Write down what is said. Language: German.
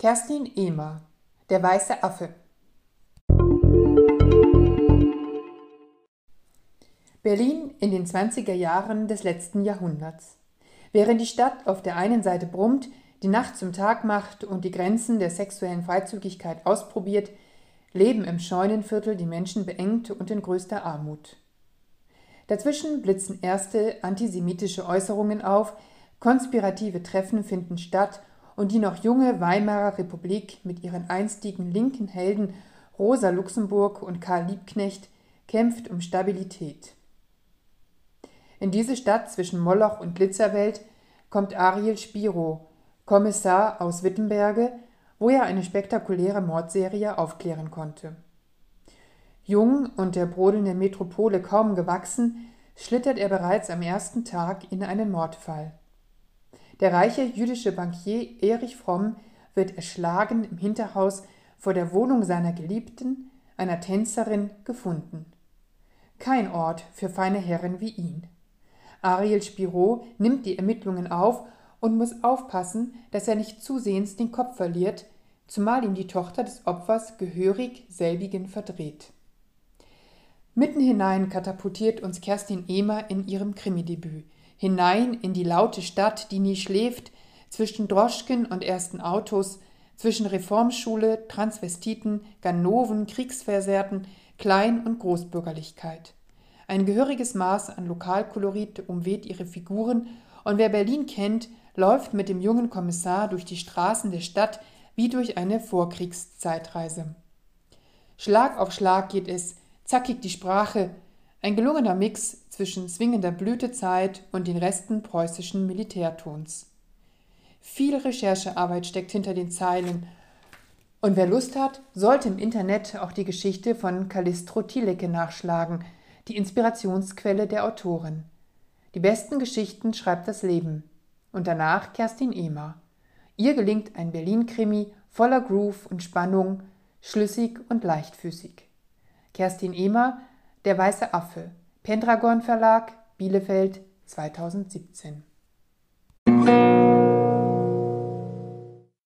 Kerstin Ehmer Der weiße Affe Berlin in den 20er Jahren des letzten Jahrhunderts. Während die Stadt auf der einen Seite brummt, die Nacht zum Tag macht und die Grenzen der sexuellen Freizügigkeit ausprobiert, leben im Scheunenviertel die Menschen beengt und in größter Armut. Dazwischen blitzen erste antisemitische Äußerungen auf, konspirative Treffen finden statt und die noch junge Weimarer Republik mit ihren einstigen linken Helden Rosa Luxemburg und Karl Liebknecht kämpft um Stabilität. In diese Stadt zwischen Moloch und Glitzerwelt kommt Ariel Spiro, Kommissar aus Wittenberge, wo er eine spektakuläre Mordserie aufklären konnte. Jung und der brodelnden Metropole kaum gewachsen, schlittert er bereits am ersten Tag in einen Mordfall. Der reiche jüdische Bankier Erich Fromm wird erschlagen im Hinterhaus vor der Wohnung seiner Geliebten, einer Tänzerin, gefunden. Kein Ort für feine Herren wie ihn. Ariel Spiro nimmt die Ermittlungen auf und muss aufpassen, dass er nicht zusehends den Kopf verliert, zumal ihm die Tochter des Opfers gehörig selbigen verdreht. Mitten hinein katapultiert uns Kerstin Ehmer in ihrem Krimidebüt, hinein in die laute Stadt, die nie schläft, zwischen Droschken und ersten Autos, zwischen Reformschule, Transvestiten, Ganoven, Kriegsversehrten, Klein- und Großbürgerlichkeit. Ein gehöriges Maß an Lokalkolorit umweht ihre Figuren, und wer Berlin kennt, läuft mit dem jungen Kommissar durch die Straßen der Stadt wie durch eine Vorkriegszeitreise. Schlag auf Schlag geht es, zackig die Sprache, ein gelungener Mix zwischen zwingender Blütezeit und den Resten preußischen Militärtons. Viel Recherchearbeit steckt hinter den Zeilen, und wer Lust hat, sollte im Internet auch die Geschichte von Callistro Thielecke nachschlagen, die Inspirationsquelle der Autorin. Die besten Geschichten schreibt das Leben. Und danach Kerstin Ehmer. Ihr gelingt ein Berlin-Krimi voller Groove und Spannung, schlüssig und leichtfüßig. Kerstin Ehmer, Der weiße Affe, Pendragon Verlag, Bielefeld 2017.